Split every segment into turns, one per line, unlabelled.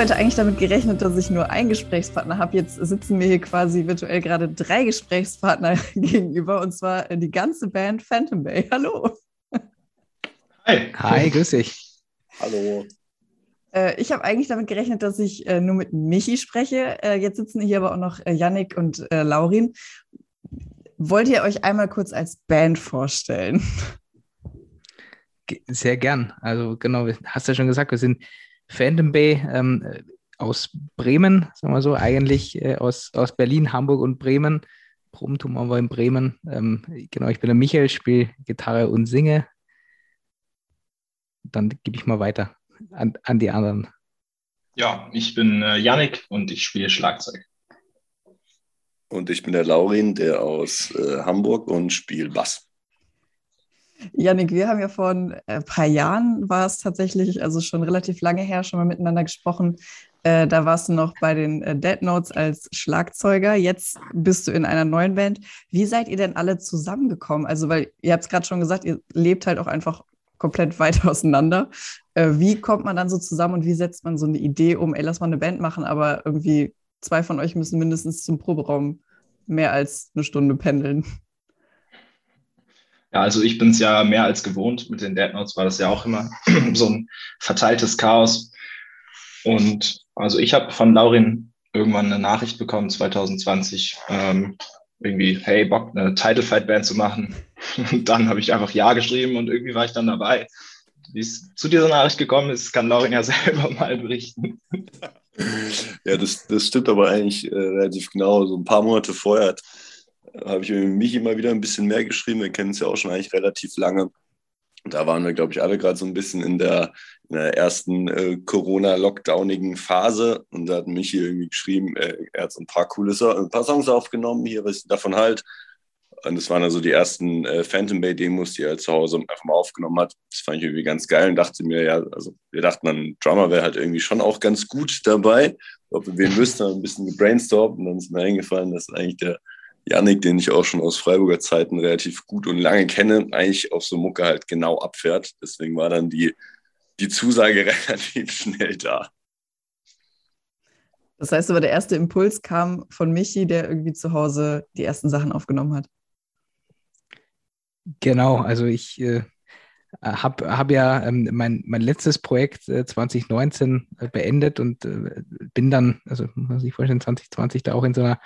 heute eigentlich damit gerechnet, dass ich nur einen Gesprächspartner habe. Jetzt sitzen mir hier quasi virtuell gerade drei Gesprächspartner gegenüber und zwar die ganze Band Phantom Bay. Hallo.
Hi. Hi, grüß dich.
Hallo.
Äh, ich habe eigentlich damit gerechnet, dass ich äh, nur mit Michi spreche. Äh, jetzt sitzen hier aber auch noch Yannick und Laurin. Wollt ihr euch einmal kurz als Band vorstellen?
Sehr gern. Also genau, hast ja schon gesagt, wir sind Phantom Bay ähm, aus Bremen, sagen wir so, eigentlich äh, aus, aus Berlin, Hamburg und Bremen. Probentum aber in Bremen. Ähm, genau, ich bin der Michael, spiele Gitarre und singe. Dann gebe ich mal weiter an, an die anderen.
Ja, ich bin äh, Yannick und ich spiele Schlagzeug.
Und ich bin der Laurin, der aus äh, Hamburg und spiele Bass.
Janik, wir haben ja vor ein äh, paar Jahren, war es tatsächlich, also schon relativ lange her, schon mal miteinander gesprochen. Äh, da warst du noch bei den äh, Dead Notes als Schlagzeuger. Jetzt bist du in einer neuen Band. Wie seid ihr denn alle zusammengekommen? Also, weil ihr habt es gerade schon gesagt, ihr lebt halt auch einfach komplett weit auseinander. Äh, wie kommt man dann so zusammen und wie setzt man so eine Idee um, ey, lass mal eine Band machen, aber irgendwie zwei von euch müssen mindestens zum Proberaum mehr als eine Stunde pendeln?
Ja, also ich bin es ja mehr als gewohnt. Mit den Dead Notes war das ja auch immer so ein verteiltes Chaos. Und also ich habe von Laurin irgendwann eine Nachricht bekommen, 2020, ähm, irgendwie, hey, Bock, eine Title Fight Band zu machen. Und dann habe ich einfach Ja geschrieben und irgendwie war ich dann dabei. Wie es zu dieser Nachricht gekommen ist, kann Laurin ja selber mal berichten.
Ja, das, das stimmt aber eigentlich äh, relativ genau. So ein paar Monate vorher hat habe ich Michi mal wieder ein bisschen mehr geschrieben. Wir kennen es ja auch schon eigentlich relativ lange. Da waren wir, glaube ich, alle gerade so ein bisschen in der, in der ersten äh, Corona-Lockdownigen Phase. Und da hat Michi irgendwie geschrieben, äh, er hat so ein paar coole so ein paar Songs aufgenommen, hier, was ich davon halt. Und das waren also die ersten äh, Phantom Bay Demos, die er zu Hause einfach mal aufgenommen hat. Das fand ich irgendwie ganz geil und dachte mir, ja, also wir dachten, ein Drummer wäre halt irgendwie schon auch ganz gut dabei. Ob wir wen müssten, ein bisschen gebrainstormt und dann ist mir eingefallen, dass eigentlich der Janik, den ich auch schon aus Freiburger Zeiten relativ gut und lange kenne, eigentlich auf so Mucke halt genau abfährt. Deswegen war dann die, die Zusage relativ schnell da.
Das heißt aber, der erste Impuls kam von Michi, der irgendwie zu Hause die ersten Sachen aufgenommen hat.
Genau, also ich äh, habe hab ja ähm, mein, mein letztes Projekt äh, 2019 äh, beendet und äh, bin dann, also muss ich vorstellen, 2020 da auch in so einer,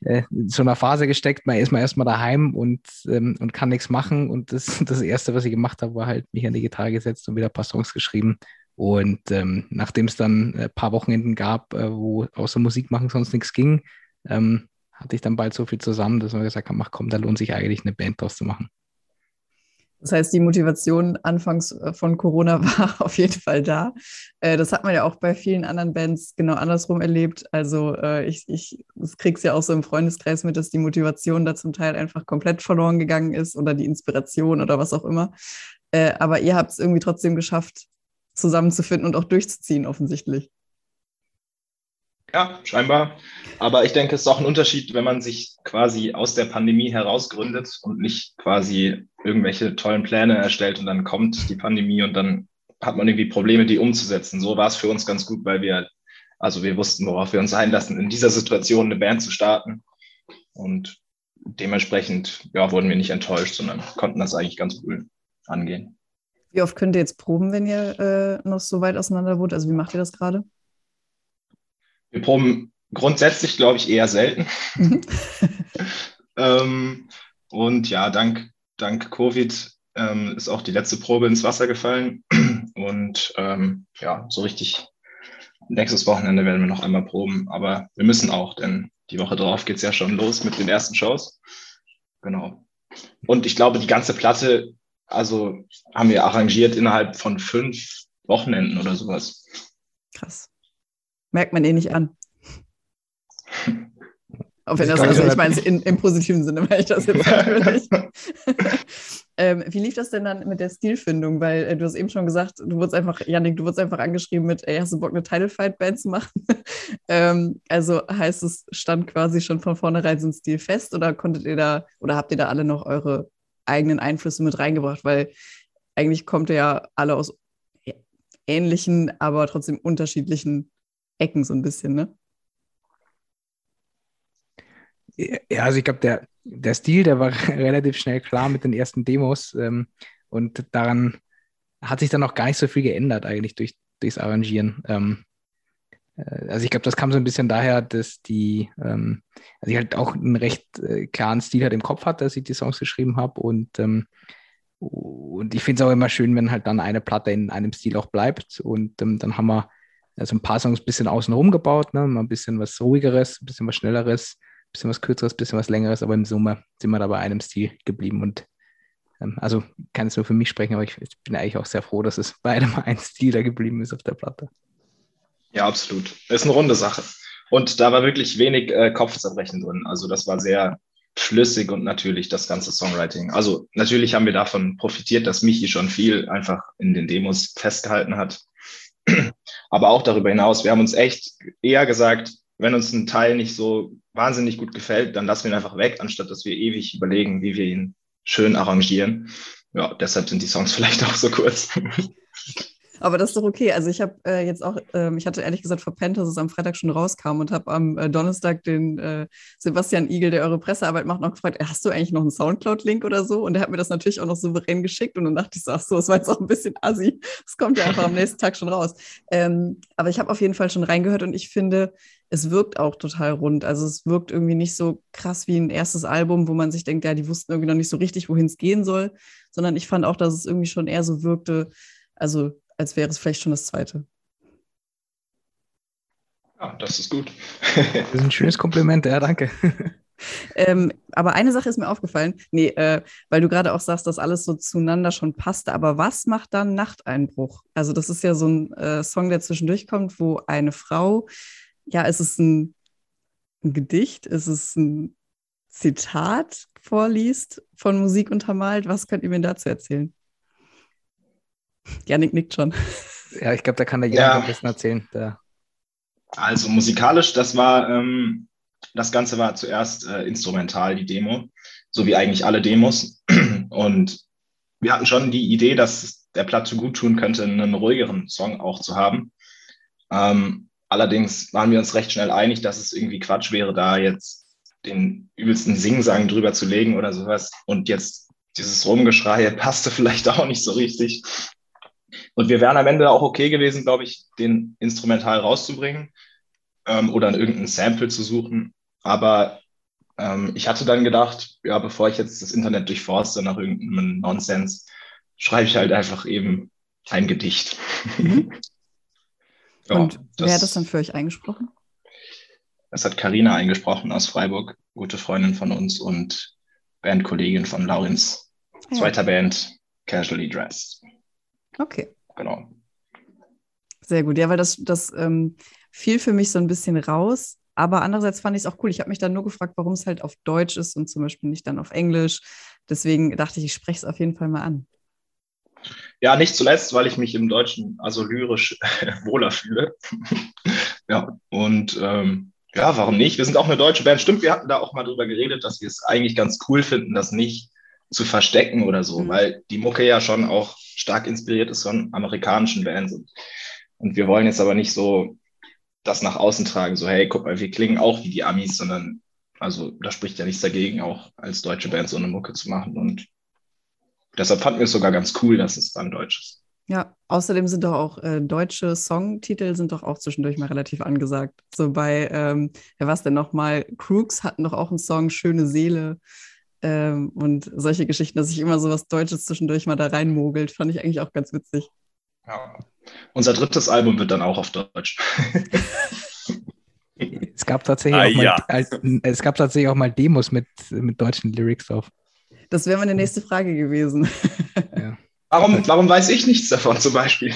äh, so einer Phase gesteckt. Man ist mal erstmal daheim und, ähm, und kann nichts machen. Und das, das Erste, was ich gemacht habe, war halt mich an die Gitarre gesetzt und wieder ein paar Songs geschrieben. Und ähm, nachdem es dann ein paar Wochenenden gab, äh, wo außer Musik machen sonst nichts ging, ähm, hatte ich dann bald so viel zusammen, dass man gesagt hat, ach komm, da lohnt sich eigentlich eine Band draus zu machen.
Das heißt, die Motivation anfangs äh, von Corona war auf jeden Fall da. Äh, das hat man ja auch bei vielen anderen Bands genau andersrum erlebt. Also äh, ich, ich kriege es ja auch so im Freundeskreis mit, dass die Motivation da zum Teil einfach komplett verloren gegangen ist oder die Inspiration oder was auch immer. Aber ihr habt es irgendwie trotzdem geschafft, zusammenzufinden und auch durchzuziehen, offensichtlich.
Ja, scheinbar. Aber ich denke, es ist auch ein Unterschied, wenn man sich quasi aus der Pandemie herausgründet und nicht quasi irgendwelche tollen Pläne erstellt und dann kommt die Pandemie und dann hat man irgendwie Probleme, die umzusetzen. So war es für uns ganz gut, weil wir, also wir wussten, worauf wir uns einlassen, in dieser Situation eine Band zu starten. Und dementsprechend ja, wurden wir nicht enttäuscht, sondern konnten das eigentlich ganz cool angehen.
Wie oft könnt ihr jetzt proben, wenn ihr äh, noch so weit auseinander wohnt? Also wie macht ihr das gerade?
Wir proben grundsätzlich, glaube ich, eher selten. Mhm. ähm, und ja, dank, dank Covid ähm, ist auch die letzte Probe ins Wasser gefallen. Und ähm, ja, so richtig nächstes Wochenende werden wir noch einmal proben. Aber wir müssen auch, denn die Woche drauf geht es ja schon los mit den ersten Shows. Genau. Und ich glaube, die ganze Platte, also haben wir arrangiert innerhalb von fünf Wochenenden oder sowas.
Krass. Merkt man eh nicht an. Auch wenn das, also ich meine es im positiven Sinne, weil ich das jetzt sagen ähm, Wie lief das denn dann mit der Stilfindung? Weil äh, du hast eben schon gesagt, du wurdest einfach, Janik, du wurdest einfach angeschrieben mit, ey, hast du Bock, eine Title Fight Band zu machen? ähm, also heißt es, stand quasi schon von vornherein so ein Stil fest oder konntet ihr da, oder habt ihr da alle noch eure eigenen Einflüsse mit reingebracht? Weil eigentlich kommt ihr ja alle aus ähnlichen, aber trotzdem unterschiedlichen Ecken so ein bisschen, ne?
Ja, also ich glaube, der, der Stil, der war relativ schnell klar mit den ersten Demos ähm, und daran hat sich dann auch gar nicht so viel geändert eigentlich durch, durchs Arrangieren. Ähm, äh, also ich glaube, das kam so ein bisschen daher, dass die, ähm, also ich halt auch einen recht äh, klaren Stil halt im Kopf hatte, als ich die Songs geschrieben habe und ähm, und ich finde es auch immer schön, wenn halt dann eine Platte in einem Stil auch bleibt. Und ähm, dann haben wir also ein paar Songs ein bisschen außenrum gebaut, ne? mal ein bisschen was ruhigeres, ein bisschen was schnelleres, ein bisschen was kürzeres, ein bisschen was längeres, aber im Summe sind wir da bei einem Stil geblieben. Und ähm, also kann es nur für mich sprechen, aber ich, ich, bin eigentlich auch sehr froh, dass es bei einem ein Stil da geblieben ist auf der Platte.
Ja, absolut. Ist eine runde Sache. Und da war wirklich wenig äh, Kopfzerbrechen drin. Also das war sehr flüssig und natürlich das ganze Songwriting. Also natürlich haben wir davon profitiert, dass Michi schon viel einfach in den Demos festgehalten hat. Aber auch darüber hinaus, wir haben uns echt eher gesagt, wenn uns ein Teil nicht so wahnsinnig gut gefällt, dann lassen wir ihn einfach weg, anstatt dass wir ewig überlegen, wie wir ihn schön arrangieren. Ja, deshalb sind die Songs vielleicht auch so kurz.
Aber das ist doch okay. Also ich habe äh, jetzt auch, ähm, ich hatte ehrlich gesagt verpennt, dass es am Freitag schon rauskam und habe am äh, Donnerstag den äh, Sebastian Igel, der eure Pressearbeit macht, noch gefragt, hast du eigentlich noch einen Soundcloud-Link oder so? Und der hat mir das natürlich auch noch souverän geschickt und dann dachte ich ach so, das war jetzt auch ein bisschen assi. Das kommt ja einfach am nächsten Tag schon raus. Ähm, aber ich habe auf jeden Fall schon reingehört und ich finde, es wirkt auch total rund. Also es wirkt irgendwie nicht so krass wie ein erstes Album, wo man sich denkt, ja, die wussten irgendwie noch nicht so richtig, wohin es gehen soll, sondern ich fand auch, dass es irgendwie schon eher so wirkte, also als wäre es vielleicht schon das zweite.
Ja, das ist gut.
das ist ein schönes Kompliment, ja, danke.
Ähm, aber eine Sache ist mir aufgefallen, nee, äh, weil du gerade auch sagst, dass alles so zueinander schon passte, aber was macht dann Nachteinbruch? Also das ist ja so ein äh, Song, der zwischendurch kommt, wo eine Frau, ja, ist es ein, ein Gedicht, ist es ein Zitat vorliest von Musik untermalt? Was könnt ihr mir dazu erzählen? Janik nickt schon.
Ja, ich glaube, da kann der Janik ja. ein bisschen erzählen. Da.
Also musikalisch, das war, ähm, das Ganze war zuerst äh, instrumental, die Demo, so wie eigentlich alle Demos. Und wir hatten schon die Idee, dass der Platte gut tun könnte, einen ruhigeren Song auch zu haben. Ähm, allerdings waren wir uns recht schnell einig, dass es irgendwie Quatsch wäre, da jetzt den übelsten Singsang drüber zu legen oder sowas. Und jetzt dieses Rumgeschrei passte vielleicht auch nicht so richtig. Und wir wären am Ende auch okay gewesen, glaube ich, den Instrumental rauszubringen ähm, oder irgendein Sample zu suchen. Aber ähm, ich hatte dann gedacht, ja, bevor ich jetzt das Internet durchforste nach irgendeinem Nonsens, schreibe ich halt einfach eben ein Gedicht.
Mhm. ja, Und wer das, hat das dann für euch eingesprochen?
Das hat Karina eingesprochen aus Freiburg, gute Freundin von uns und Bandkollegin von Laurenz. Ja. Zweiter Band, Casually Dressed.
Okay.
Genau.
Sehr gut. Ja, weil das, das ähm, fiel für mich so ein bisschen raus. Aber andererseits fand ich es auch cool. Ich habe mich dann nur gefragt, warum es halt auf Deutsch ist und zum Beispiel nicht dann auf Englisch. Deswegen dachte ich, ich spreche es auf jeden Fall mal an.
Ja, nicht zuletzt, weil ich mich im Deutschen also lyrisch wohler fühle. ja, und ähm, ja, warum nicht? Wir sind auch eine deutsche Band. Stimmt, wir hatten da auch mal drüber geredet, dass wir es eigentlich ganz cool finden, das nicht zu verstecken oder so, mhm. weil die Mucke ja schon auch stark inspiriert ist von amerikanischen Bands. Und, und wir wollen jetzt aber nicht so das nach außen tragen, so hey, guck mal, wir klingen auch wie die Amis, sondern also da spricht ja nichts dagegen, auch als deutsche Band so eine Mucke zu machen. Und deshalb fanden wir es sogar ganz cool, dass es dann deutsch ist.
Ja, außerdem sind doch auch äh, deutsche Songtitel sind doch auch zwischendurch mal relativ angesagt. So bei, ähm, ja, was denn nochmal? Crooks hatten doch auch einen Song Schöne Seele. Ähm, und solche Geschichten, dass sich immer so was Deutsches zwischendurch mal da reinmogelt, fand ich eigentlich auch ganz witzig.
Ja. Unser drittes Album wird dann auch auf Deutsch.
es, gab tatsächlich ah, auch mal, ja. es gab tatsächlich auch mal Demos mit, mit deutschen Lyrics drauf.
Das wäre meine nächste Frage gewesen.
Ja. Warum, warum weiß ich nichts davon zum Beispiel?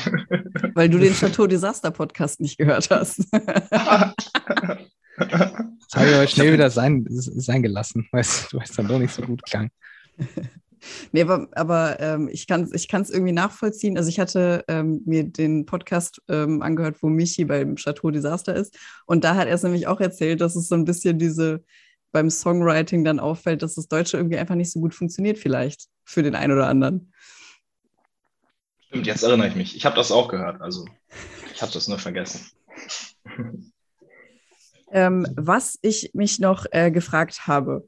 Weil du den Chateau Disaster Podcast nicht gehört hast.
Habe ich aber schnell wieder sein, sein gelassen, weil es dann doch nicht so gut klang.
Nee, aber, aber ähm, ich kann es ich irgendwie nachvollziehen. Also ich hatte ähm, mir den Podcast ähm, angehört, wo Michi beim Chateau Disaster ist. Und da hat er es nämlich auch erzählt, dass es so ein bisschen diese beim Songwriting dann auffällt, dass das Deutsche irgendwie einfach nicht so gut funktioniert, vielleicht für den einen oder anderen.
Stimmt, jetzt erinnere ich mich. Ich habe das auch gehört. Also ich habe das nur vergessen.
Ähm, was ich mich noch äh, gefragt habe,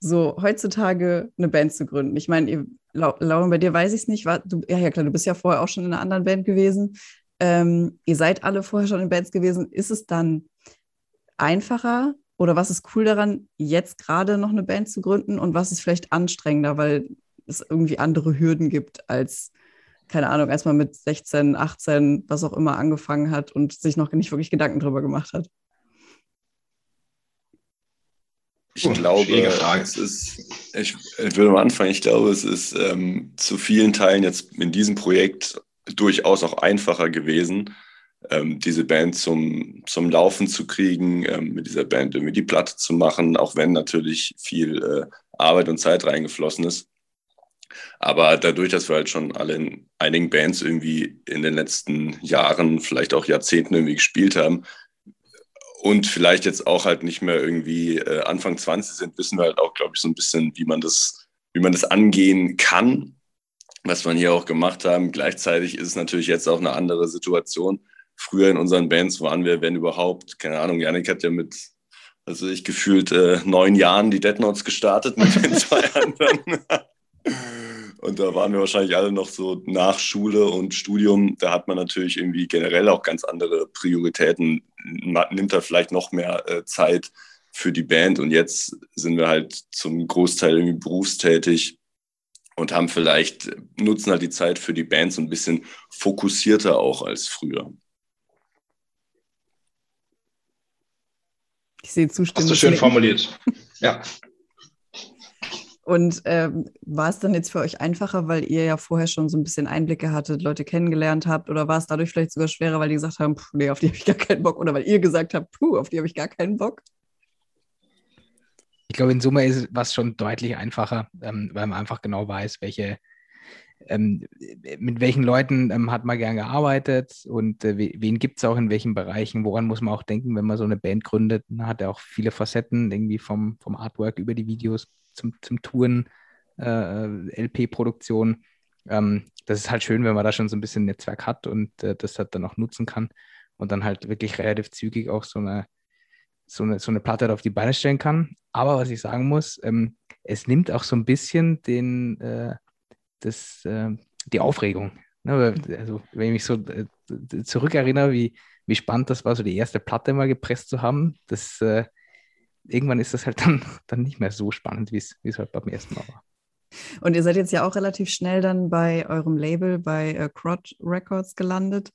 so heutzutage eine Band zu gründen. Ich meine, Lauren, bei dir weiß ich es nicht. War, du, ja, ja, klar, du bist ja vorher auch schon in einer anderen Band gewesen. Ähm, ihr seid alle vorher schon in Bands gewesen. Ist es dann einfacher oder was ist cool daran, jetzt gerade noch eine Band zu gründen und was ist vielleicht anstrengender, weil es irgendwie andere Hürden gibt als, keine Ahnung, als man mit 16, 18, was auch immer angefangen hat und sich noch nicht wirklich Gedanken darüber gemacht hat?
Ich glaube, es ist, ich, ich würde mal anfangen, ich glaube, es ist ähm, zu vielen Teilen jetzt in diesem Projekt durchaus auch einfacher gewesen, ähm, diese Band zum, zum Laufen zu kriegen, ähm, mit dieser Band irgendwie die Platte zu machen, auch wenn natürlich viel äh, Arbeit und Zeit reingeflossen ist. Aber dadurch, dass wir halt schon alle in einigen Bands irgendwie in den letzten Jahren, vielleicht auch Jahrzehnten irgendwie gespielt haben, und vielleicht jetzt auch halt nicht mehr irgendwie äh, Anfang 20 sind, wissen wir halt auch, glaube ich, so ein bisschen, wie man das, wie man das angehen kann, was wir hier auch gemacht haben. Gleichzeitig ist es natürlich jetzt auch eine andere Situation. Früher in unseren Bands waren wir, wenn überhaupt, keine Ahnung, Janik hat ja mit, also ich gefühlt äh, neun Jahren die Dead Notes gestartet mit den zwei anderen. Und da waren wir wahrscheinlich alle noch so nach Schule und Studium. Da hat man natürlich irgendwie generell auch ganz andere Prioritäten. Nimmt da vielleicht noch mehr äh, Zeit für die Band. Und jetzt sind wir halt zum Großteil irgendwie berufstätig und haben vielleicht, nutzen halt die Zeit für die Band so ein bisschen fokussierter auch als früher.
Ich sehe Zustimmung.
Hast du schön formuliert. Ja.
Und ähm, war es dann jetzt für euch einfacher, weil ihr ja vorher schon so ein bisschen Einblicke hattet, Leute kennengelernt habt? Oder war es dadurch vielleicht sogar schwerer, weil die gesagt haben, puh, nee, auf die habe ich gar keinen Bock? Oder weil ihr gesagt habt, puh, auf die habe ich gar keinen Bock?
Ich glaube, in Summe ist es schon deutlich einfacher, ähm, weil man einfach genau weiß, welche, ähm, mit welchen Leuten ähm, hat man gern gearbeitet und äh, wen gibt es auch in welchen Bereichen, woran muss man auch denken, wenn man so eine Band gründet. Man hat ja auch viele Facetten, irgendwie vom, vom Artwork über die Videos zum, zum Touren, äh, LP-Produktion. Ähm, das ist halt schön, wenn man da schon so ein bisschen Netzwerk hat und äh, das halt dann auch nutzen kann und dann halt wirklich relativ zügig auch so eine, so eine, so eine Platte auf die Beine stellen kann. Aber was ich sagen muss, ähm, es nimmt auch so ein bisschen den, äh, das, äh, die Aufregung. Ne? Also, wenn ich mich so äh, zurückerinnere, wie, wie spannend das war, so die erste Platte mal gepresst zu haben, das äh, irgendwann ist das halt dann, dann nicht mehr so spannend, wie es halt beim ersten Mal war.
Und ihr seid jetzt ja auch relativ schnell dann bei eurem Label, bei äh, Crot Records gelandet.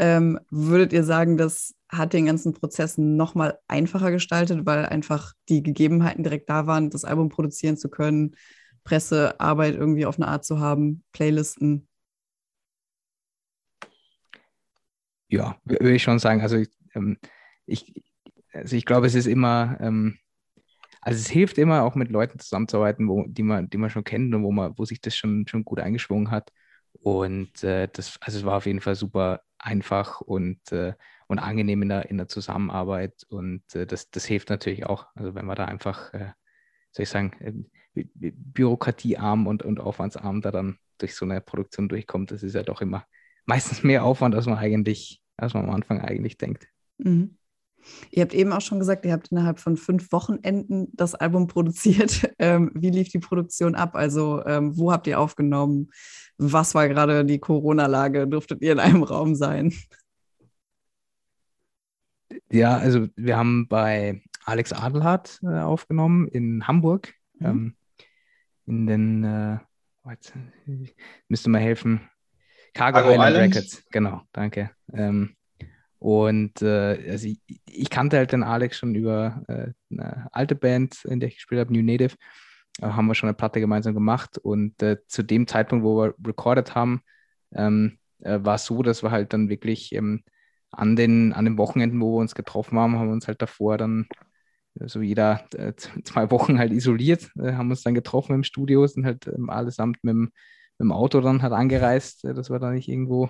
Ähm, würdet ihr sagen, das hat den ganzen Prozess nochmal einfacher gestaltet, weil einfach die Gegebenheiten direkt da waren, das Album produzieren zu können, Pressearbeit irgendwie auf eine Art zu haben, Playlisten?
Ja, würde ich schon sagen. Also ich, ähm, ich, also ich glaube, es ist immer, ähm, also es hilft immer auch mit Leuten zusammenzuarbeiten, wo, die man, die man schon kennt und wo man, wo sich das schon, schon gut eingeschwungen hat. Und äh, das, also es war auf jeden Fall super einfach und, äh, und angenehm in der, in der Zusammenarbeit. Und äh, das, das hilft natürlich auch. Also wenn man da einfach, äh, soll ich sagen, äh, bürokratiearm und, und aufwandsarm da dann durch so eine Produktion durchkommt, das ist ja doch immer meistens mehr Aufwand, als man eigentlich, als man am Anfang eigentlich denkt. Mhm.
Ihr habt eben auch schon gesagt, ihr habt innerhalb von fünf Wochenenden das Album produziert. Ähm, wie lief die Produktion ab? Also ähm, wo habt ihr aufgenommen? Was war gerade die Corona-Lage? Durftet ihr in einem Raum sein?
Ja, also wir haben bei Alex Adelhardt äh, aufgenommen in Hamburg. Mhm. Ähm, in den, äh, jetzt, müsste mal helfen, Cargo, Cargo Island, Island, Records. Genau, danke. Ähm, und äh, also ich, ich, kannte halt den Alex schon über äh, eine alte Band, in der ich gespielt habe, New Native. Äh, haben wir schon eine Platte gemeinsam gemacht. Und äh, zu dem Zeitpunkt, wo wir recorded haben, ähm, äh, war es so, dass wir halt dann wirklich ähm, an, den, an den Wochenenden, wo wir uns getroffen haben, haben wir uns halt davor dann so jeder zwei Wochen halt isoliert, haben uns dann getroffen im Studio, sind halt ähm, allesamt mit dem, mit dem Auto dann halt angereist, dass wir da nicht irgendwo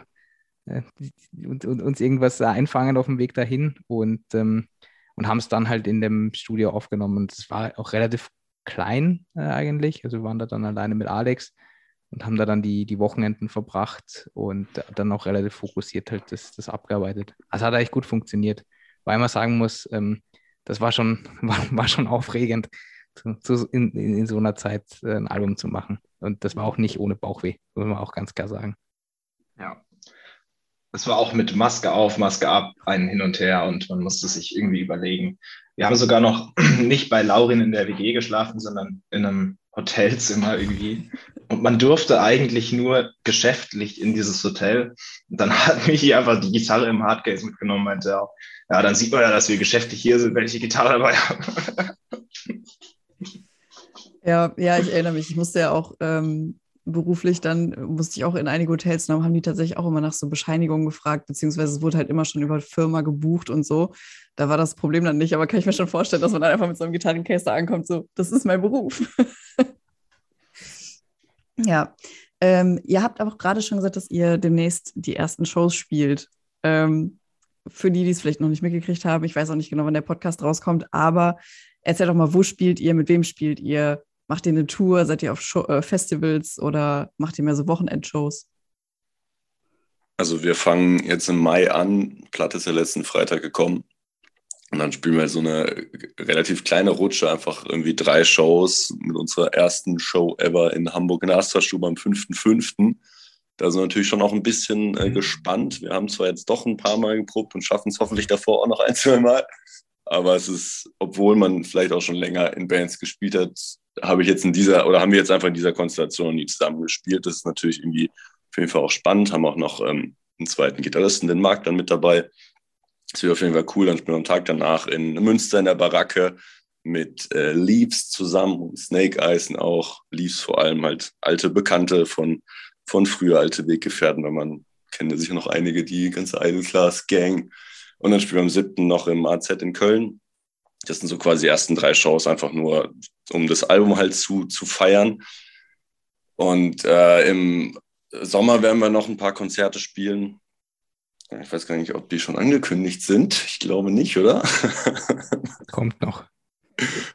und, und, uns irgendwas einfangen auf dem Weg dahin und, ähm, und haben es dann halt in dem Studio aufgenommen. Und es war auch relativ klein äh, eigentlich. Also wir waren da dann alleine mit Alex und haben da dann die, die Wochenenden verbracht und dann auch relativ fokussiert halt das, das abgearbeitet. Also hat eigentlich gut funktioniert. Weil man sagen muss, ähm, das war schon, war, war schon aufregend, zu, zu, in, in, so einer Zeit äh, ein Album zu machen. Und das war auch nicht ohne Bauchweh, muss man auch ganz klar sagen.
Ja. Es war auch mit Maske auf, Maske ab, ein Hin und Her und man musste sich irgendwie überlegen. Wir haben sogar noch nicht bei Laurin in der WG geschlafen, sondern in einem Hotelzimmer irgendwie. Und man durfte eigentlich nur geschäftlich in dieses Hotel. Und dann hat Michi einfach die Gitarre im Hardcase mitgenommen, meinte er, ja, dann sieht man ja, dass wir geschäftlich hier sind, wenn ich die Gitarre dabei habe.
Ja, ja, ich erinnere mich. Ich musste ja auch ähm, beruflich dann, musste ich auch in einige Hotels, und haben die tatsächlich auch immer nach so Bescheinigungen gefragt, beziehungsweise es wurde halt immer schon über Firma gebucht und so. Da war das Problem dann nicht, aber kann ich mir schon vorstellen, dass man dann einfach mit so einem Gitarrencase da ankommt, so, das ist mein Beruf. ja. Ähm, ihr habt auch gerade schon gesagt, dass ihr demnächst die ersten Shows spielt. Ähm, für die, die es vielleicht noch nicht mitgekriegt haben, ich weiß auch nicht genau, wann der Podcast rauskommt, aber erzähl doch mal, wo spielt ihr, mit wem spielt ihr? Macht ihr eine Tour? Seid ihr auf Show, äh, Festivals oder macht ihr mehr so Wochenendshows?
Also wir fangen jetzt im Mai an. Platte ist ja letzten Freitag gekommen. Und dann spielen wir so eine relativ kleine Rutsche, einfach irgendwie drei Shows mit unserer ersten Show ever in Hamburg in der Astra-Stube am 5.5. Da sind wir natürlich schon auch ein bisschen äh, mhm. gespannt. Wir haben zwar jetzt doch ein paar Mal geprobt und schaffen es hoffentlich davor auch noch ein, zwei Mal. Aber es ist, obwohl man vielleicht auch schon länger in Bands gespielt hat, habe ich jetzt in dieser, oder haben wir jetzt einfach in dieser Konstellation nie zusammen gespielt. Das ist natürlich irgendwie auf jeden Fall auch spannend. Haben auch noch ähm, einen zweiten Gitarristen, den Marc, dann mit dabei. Das wird auf jeden Fall cool. Dann spielen wir am Tag danach in Münster in der Baracke mit äh, Leaves zusammen und Snake Eisen auch. Leaves vor allem halt alte Bekannte von, von früher, alte Weggefährten, wenn man kennt ja sicher noch einige, die ganze Idle Class Gang. Und dann spielen wir am 7. noch im AZ in Köln. Das sind so quasi die ersten drei Shows, einfach nur, um das Album halt zu, zu feiern. Und äh, im Sommer werden wir noch ein paar Konzerte spielen. Ich weiß gar nicht, ob die schon angekündigt sind. Ich glaube nicht, oder?
Kommt noch.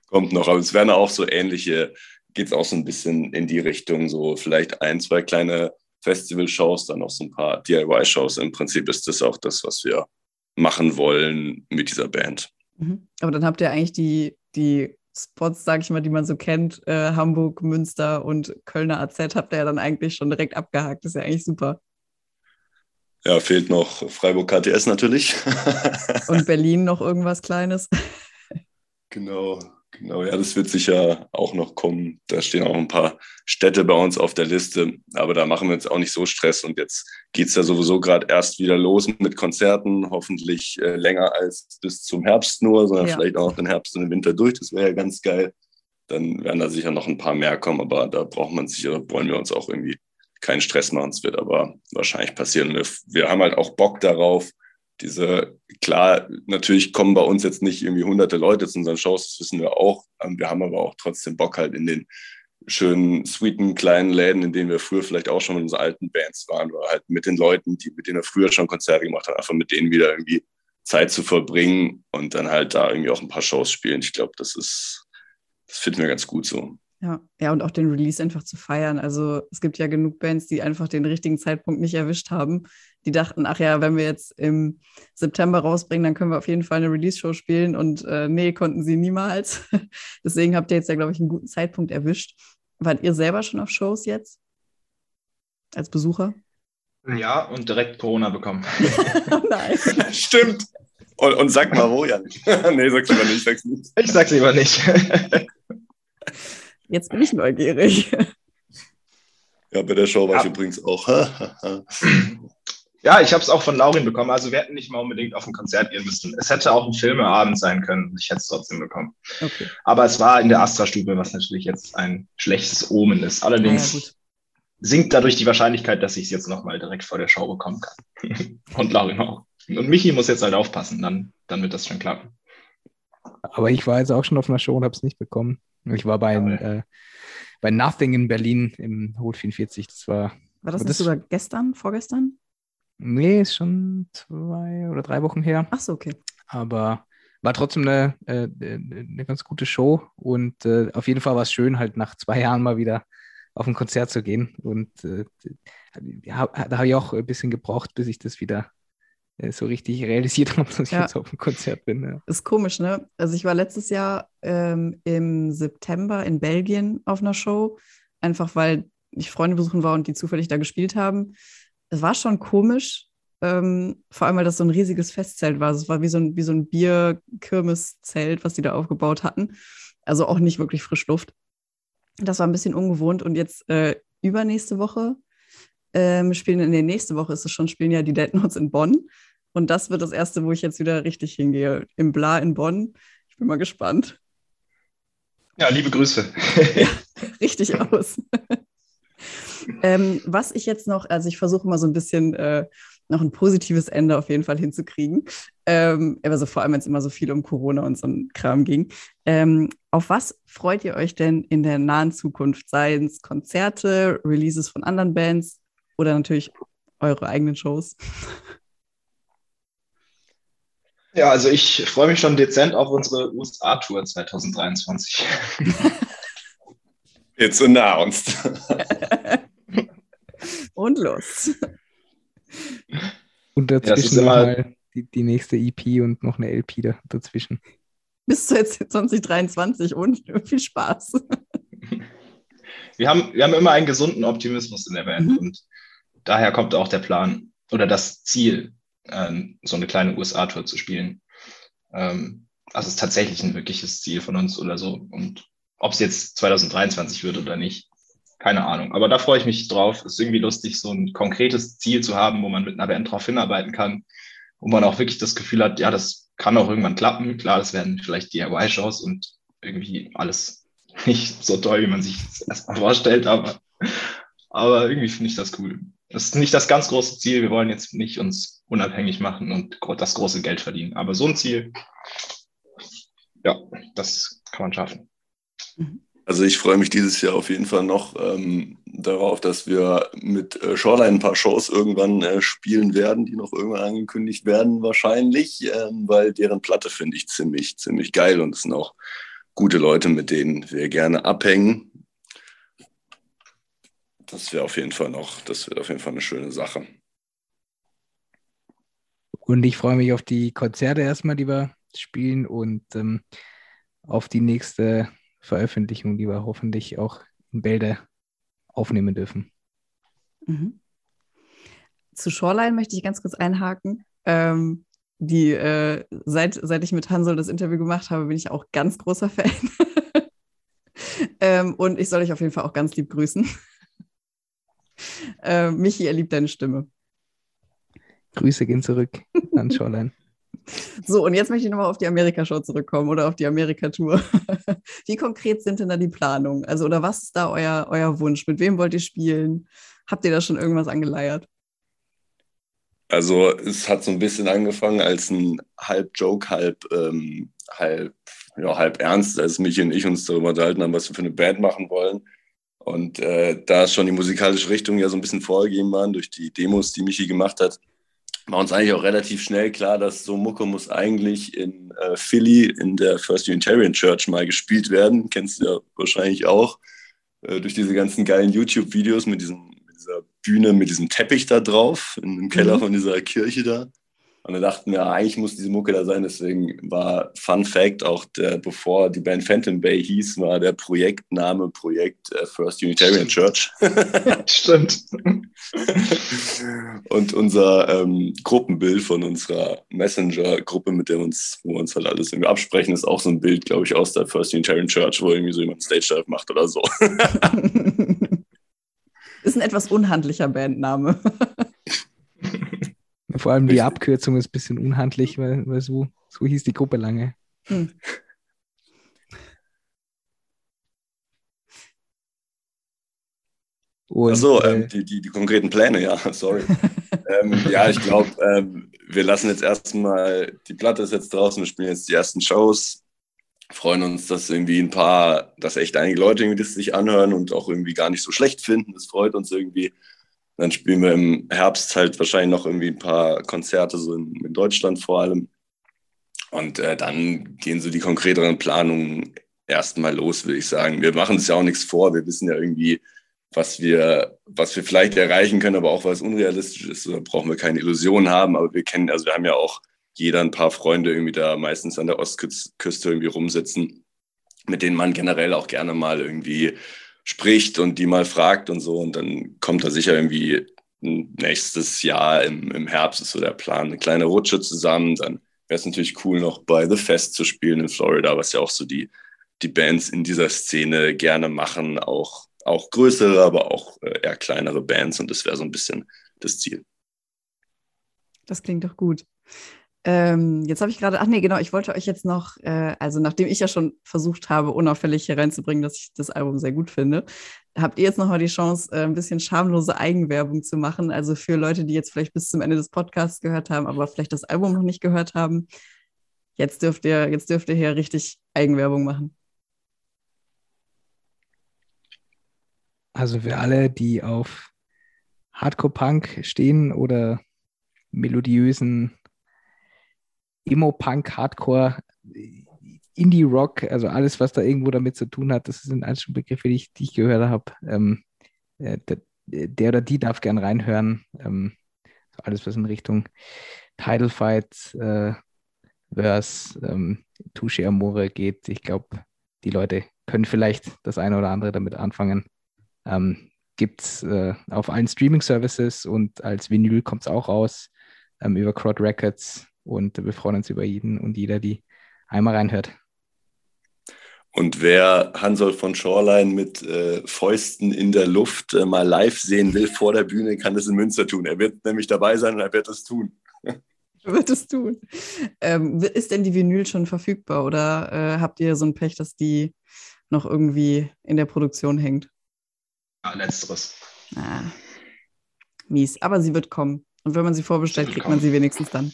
Kommt noch, aber es werden auch so ähnliche, geht es auch so ein bisschen in die Richtung, so vielleicht ein, zwei kleine Festival-Shows, dann noch so ein paar DIY-Shows. Im Prinzip ist das auch das, was wir machen wollen mit dieser Band.
Mhm. Aber dann habt ihr eigentlich die, die Spots, sag ich mal, die man so kennt, äh, Hamburg, Münster und Kölner AZ, habt ihr ja dann eigentlich schon direkt abgehakt. Das ist ja eigentlich super.
Ja, fehlt noch Freiburg KTS natürlich.
und Berlin noch irgendwas Kleines.
Genau, Genau, ja, das wird sicher auch noch kommen. Da stehen auch ein paar Städte bei uns auf der Liste, aber da machen wir uns auch nicht so Stress. Und jetzt geht es ja sowieso gerade erst wieder los mit Konzerten, hoffentlich äh, länger als bis zum Herbst nur, sondern ja. vielleicht auch den Herbst und den Winter durch. Das wäre ja ganz geil. Dann werden da sicher noch ein paar mehr kommen, aber da braucht man sicher, wollen wir uns auch irgendwie keinen Stress machen. Es wird aber wahrscheinlich passieren. Wir, wir haben halt auch Bock darauf, diese, klar, natürlich kommen bei uns jetzt nicht irgendwie hunderte Leute zu unseren Shows, das wissen wir auch. Ähm, wir haben aber auch trotzdem Bock halt in den schönen, sweeten, kleinen Läden, in denen wir früher vielleicht auch schon mit unseren alten Bands waren, oder halt mit den Leuten, die, mit denen wir früher schon Konzerte gemacht haben, einfach mit denen wieder irgendwie Zeit zu verbringen und dann halt da irgendwie auch ein paar Shows spielen. Ich glaube, das ist, das finden wir ganz gut so.
Ja, ja, und auch den Release einfach zu feiern. Also es gibt ja genug Bands, die einfach den richtigen Zeitpunkt nicht erwischt haben. Die dachten, ach ja, wenn wir jetzt im September rausbringen, dann können wir auf jeden Fall eine Release-Show spielen. Und äh, nee, konnten sie niemals. Deswegen habt ihr jetzt ja, glaube ich, einen guten Zeitpunkt erwischt. Wart ihr selber schon auf Shows jetzt? Als Besucher?
Ja, und direkt Corona bekommen.
Nein. Stimmt. Und, und, sag mal, wo ja nicht. nee, sag's lieber nicht, sag's nicht.
Ich sag's lieber nicht.
Jetzt bin ich neugierig.
Ja, bei der Show war ja. ich übrigens auch.
ja, ich habe es auch von Laurin bekommen. Also wir hätten nicht mal unbedingt auf ein Konzert gehen müssen. Es hätte auch ein Filmeabend sein können. Ich hätte es trotzdem bekommen. Okay. Aber es war in der Astra-Stube, was natürlich jetzt ein schlechtes Omen ist. Allerdings ja, sinkt dadurch die Wahrscheinlichkeit, dass ich es jetzt nochmal direkt vor der Show bekommen kann. Und Laurin auch. Und Michi muss jetzt halt aufpassen, dann, dann wird das schon klappen.
Aber ich war jetzt auch schon auf einer Show und habe es nicht bekommen. Ich war bei, äh, bei Nothing in Berlin im Hol 44. Das war.
War das, das sogar gestern, vorgestern?
Nee, ist schon zwei oder drei Wochen her.
Ach so, okay.
Aber war trotzdem eine, äh, eine ganz gute Show und äh, auf jeden Fall war es schön, halt nach zwei Jahren mal wieder auf ein Konzert zu gehen. Und äh, da habe ich auch ein bisschen gebraucht, bis ich das wieder so richtig realisiert habe, dass ich ja. jetzt auf dem Konzert bin. Ja.
Ist komisch, ne? Also ich war letztes Jahr ähm, im September in Belgien auf einer Show, einfach weil ich Freunde besuchen war und die zufällig da gespielt haben. Es war schon komisch, ähm, vor allem weil das so ein riesiges Festzelt war. Also es war wie so ein, wie so ein Bier-Kirmes-Zelt, was die da aufgebaut hatten. Also auch nicht wirklich Frischluft. Das war ein bisschen ungewohnt und jetzt äh, übernächste Woche ähm, spielen, in der nächsten Woche ist es schon, spielen ja die Dead Notes in Bonn. Und das wird das erste, wo ich jetzt wieder richtig hingehe. Im Bla in Bonn. Ich bin mal gespannt.
Ja, liebe Grüße.
ja, richtig aus. ähm, was ich jetzt noch, also ich versuche mal so ein bisschen äh, noch ein positives Ende auf jeden Fall hinzukriegen. Ähm, also vor allem, wenn es immer so viel um Corona und so ein Kram ging. Ähm, auf was freut ihr euch denn in der nahen Zukunft? Seien es Konzerte, Releases von anderen Bands oder natürlich eure eigenen Shows?
Ja, also ich freue mich schon dezent auf unsere USA-Tour 2023.
It's announced.
Und los.
Und dazwischen ja, mal die, die, nächste EP und noch eine LP da, dazwischen.
Bis zu jetzt 2023 und viel Spaß.
Wir haben, wir haben immer einen gesunden Optimismus in der Band mhm. und daher kommt auch der Plan oder das Ziel, ähm, so eine kleine USA-Tour zu spielen. Ähm, also es ist tatsächlich ein wirkliches Ziel von uns oder so. Und ob es jetzt 2023 wird oder nicht, keine Ahnung. Aber da freue ich mich drauf. Es ist irgendwie lustig, so ein konkretes Ziel zu haben, wo man mit einer Band drauf hinarbeiten kann, wo man auch wirklich das Gefühl hat, ja, das kann auch irgendwann klappen. Klar, das werden vielleicht DIY-Shows und irgendwie alles nicht so toll, wie man sich das erstmal vorstellt, aber, aber irgendwie finde ich das cool. Das ist nicht das ganz große Ziel. Wir wollen jetzt nicht uns unabhängig machen und das große Geld verdienen. Aber so ein Ziel, ja, das kann man schaffen.
Mhm. Also ich freue mich dieses Jahr auf jeden Fall noch ähm, darauf, dass wir mit äh, Shoreline ein paar Shows irgendwann äh, spielen werden, die noch irgendwann angekündigt werden wahrscheinlich, ähm, weil deren Platte finde ich ziemlich, ziemlich geil und es auch gute Leute, mit denen wir gerne abhängen. Das wäre auf jeden Fall noch, das wird auf jeden Fall eine schöne Sache.
Und ich freue mich auf die Konzerte erstmal, die wir spielen und ähm, auf die nächste Veröffentlichung, die wir hoffentlich auch in Bälde aufnehmen dürfen.
Mhm. Zu Shoreline möchte ich ganz kurz einhaken. Ähm, die, äh, seit, seit ich mit Hansel das Interview gemacht habe, bin ich auch ganz großer Fan. ähm, und ich soll euch auf jeden Fall auch ganz lieb grüßen. äh, Michi, er liebt deine Stimme.
Grüße gehen zurück an Shoreline.
So, und jetzt möchte ich nochmal auf die Amerika-Show zurückkommen oder auf die Amerika-Tour. Wie konkret sind denn da die Planungen? Also, oder was ist da euer, euer Wunsch? Mit wem wollt ihr spielen? Habt ihr da schon irgendwas angeleiert?
Also, es hat so ein bisschen angefangen als ein halb Joke, halb, ähm, halb, ja, halb ernst, als Michi und ich uns darüber unterhalten haben, was wir für eine Band machen wollen. Und äh, da schon die musikalische Richtung ja so ein bisschen vorgegeben waren durch die Demos, die Michi gemacht hat, war uns eigentlich auch relativ schnell klar, dass so Mucke muss eigentlich in äh, Philly in der First Unitarian Church mal gespielt werden. Kennst du ja wahrscheinlich auch. Äh, durch diese ganzen geilen YouTube-Videos mit, mit dieser Bühne, mit diesem Teppich da drauf, dem Keller mhm. von dieser Kirche da. Und dann dachten wir, eigentlich muss diese Mucke da sein. Deswegen war Fun Fact auch, der, bevor die Band Phantom Bay hieß, war der Projektname Projekt äh, First Unitarian Church.
Stimmt.
Und unser ähm, Gruppenbild von unserer Messenger-Gruppe, mit der uns, wo wir uns halt alles irgendwie absprechen, ist auch so ein Bild, glaube ich, aus der First Unitarian Church, wo irgendwie so jemand Stage Dive macht oder so.
ist ein etwas unhandlicher Bandname.
Vor allem die Abkürzung ist ein bisschen unhandlich, weil, weil so, so hieß die Gruppe lange. Hm.
Achso, ähm, die, die, die konkreten Pläne, ja, sorry. ähm, ja, ich glaube, ähm, wir lassen jetzt erstmal, die Platte ist jetzt draußen, wir spielen jetzt die ersten Shows, freuen uns, dass irgendwie ein paar, dass echt einige Leute irgendwie das sich anhören und auch irgendwie gar nicht so schlecht finden. Das freut uns irgendwie. Dann spielen wir im Herbst halt wahrscheinlich noch irgendwie ein paar Konzerte, so in, in Deutschland vor allem. Und äh, dann gehen so die konkreteren Planungen erstmal los, würde ich sagen. Wir machen uns ja auch nichts vor. Wir wissen ja irgendwie, was wir, was wir vielleicht erreichen können, aber auch was unrealistisch ist. Da brauchen wir keine Illusionen haben. Aber wir kennen, also wir haben ja auch jeder ein paar Freunde irgendwie da meistens an der Ostküste irgendwie rumsitzen, mit denen man generell auch gerne mal irgendwie spricht und die mal fragt und so. Und dann kommt da sicher irgendwie nächstes Jahr im, im Herbst ist so der Plan, eine kleine Rutsche zusammen. Dann wäre es natürlich cool, noch bei The Fest zu spielen in Florida, was ja auch so die, die Bands in dieser Szene gerne machen, auch auch größere, aber auch äh, eher kleinere Bands und das wäre so ein bisschen das Ziel.
Das klingt doch gut. Ähm, jetzt habe ich gerade, ach nee, genau, ich wollte euch jetzt noch, äh, also nachdem ich ja schon versucht habe, unauffällig hier reinzubringen, dass ich das Album sehr gut finde, habt ihr jetzt nochmal die Chance, äh, ein bisschen schamlose Eigenwerbung zu machen. Also für Leute, die jetzt vielleicht bis zum Ende des Podcasts gehört haben, aber vielleicht das Album noch nicht gehört haben. Jetzt dürft ihr, jetzt dürft ihr hier richtig Eigenwerbung machen.
Also für alle, die auf Hardcore-Punk stehen oder melodiösen Emo-Punk, Hardcore, Indie-Rock, also alles, was da irgendwo damit zu tun hat, das sind alles schon Begriffe, die ich, die ich gehört habe. Ähm, äh, der, der, oder die darf gern reinhören. Ähm, alles, was in Richtung Title Fight, äh, Verse, ähm, Touche Amore geht. Ich glaube, die Leute können vielleicht das eine oder andere damit anfangen. Ähm, Gibt es äh, auf allen Streaming-Services und als Vinyl kommt es auch raus ähm, über Crowd Records und wir freuen uns über jeden und jeder, die einmal reinhört.
Und wer Hansol von Shoreline mit äh, Fäusten in der Luft äh, mal live sehen will vor der Bühne, kann das in Münster tun. Er wird nämlich dabei sein und er wird es tun.
Er wird es tun. Ähm, ist denn die Vinyl schon verfügbar oder äh, habt ihr so ein Pech, dass die noch irgendwie in der Produktion hängt?
Ja, letzteres.
Ah, mies. Aber sie wird kommen. Und wenn man sie vorbestellt, sie kriegt kommen. man sie wenigstens dann.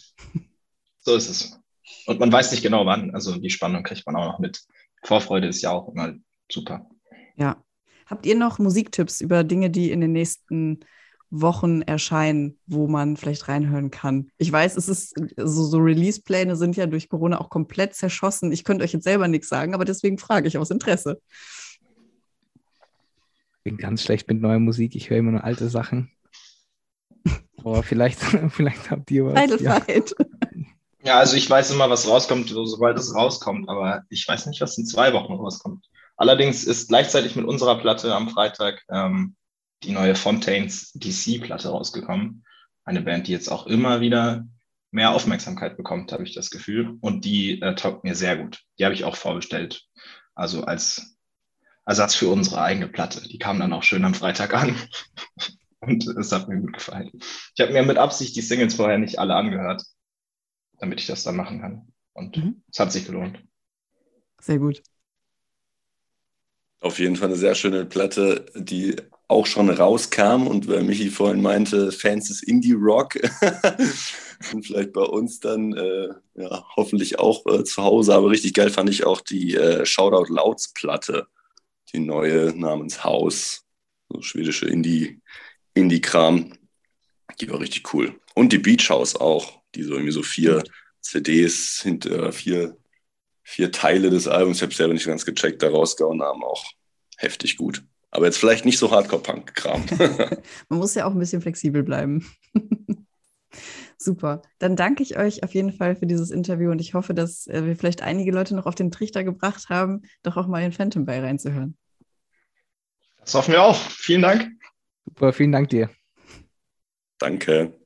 So ist es. Und man weiß nicht genau wann. Also die Spannung kriegt man auch noch mit. Vorfreude ist ja auch immer super.
Ja. Habt ihr noch Musiktipps über Dinge, die in den nächsten Wochen erscheinen, wo man vielleicht reinhören kann? Ich weiß, es ist so, so Release-Pläne sind ja durch Corona auch komplett zerschossen. Ich könnte euch jetzt selber nichts sagen, aber deswegen frage ich aus Interesse
bin ganz schlecht mit neuer Musik. Ich höre immer nur alte Sachen. Aber vielleicht, vielleicht habt ihr was.
Ja. Ja, also ich weiß immer, was rauskommt, sobald es rauskommt, aber ich weiß nicht, was in zwei Wochen rauskommt. Allerdings ist gleichzeitig mit unserer Platte am Freitag ähm, die neue Fontaines DC-Platte rausgekommen. Eine Band, die jetzt auch immer wieder mehr Aufmerksamkeit bekommt, habe ich das Gefühl. Und die äh, taugt mir sehr gut. Die habe ich auch vorbestellt. Also als Ersatz für unsere eigene Platte. Die kam dann auch schön am Freitag an. Und es hat mir gut gefallen. Ich habe mir mit Absicht die Singles vorher nicht alle angehört, damit ich das dann machen kann. Und mhm. es hat sich gelohnt.
Sehr gut.
Auf jeden Fall eine sehr schöne Platte, die auch schon rauskam und weil Michi vorhin meinte, Fans des Indie-Rock und vielleicht bei uns dann äh, ja, hoffentlich auch äh, zu Hause. Aber richtig geil fand ich auch die äh, Shoutout Louds Platte die neue namens Haus, so schwedische Indie, Indie-Kram. Die war richtig cool. Und die Beach House auch, die so irgendwie so vier CDs hinter vier, vier Teile des Albums, ich habe selber nicht ganz gecheckt, da rausgehauen haben, auch heftig gut. Aber jetzt vielleicht nicht so Hardcore-Punk-Kram.
Man muss ja auch ein bisschen flexibel bleiben. Super. Dann danke ich euch auf jeden Fall für dieses Interview und ich hoffe, dass äh, wir vielleicht einige Leute noch auf den Trichter gebracht haben, doch auch mal in Phantom Bay reinzuhören.
Das hoffen wir auch. Vielen Dank.
Super, vielen Dank dir.
Danke.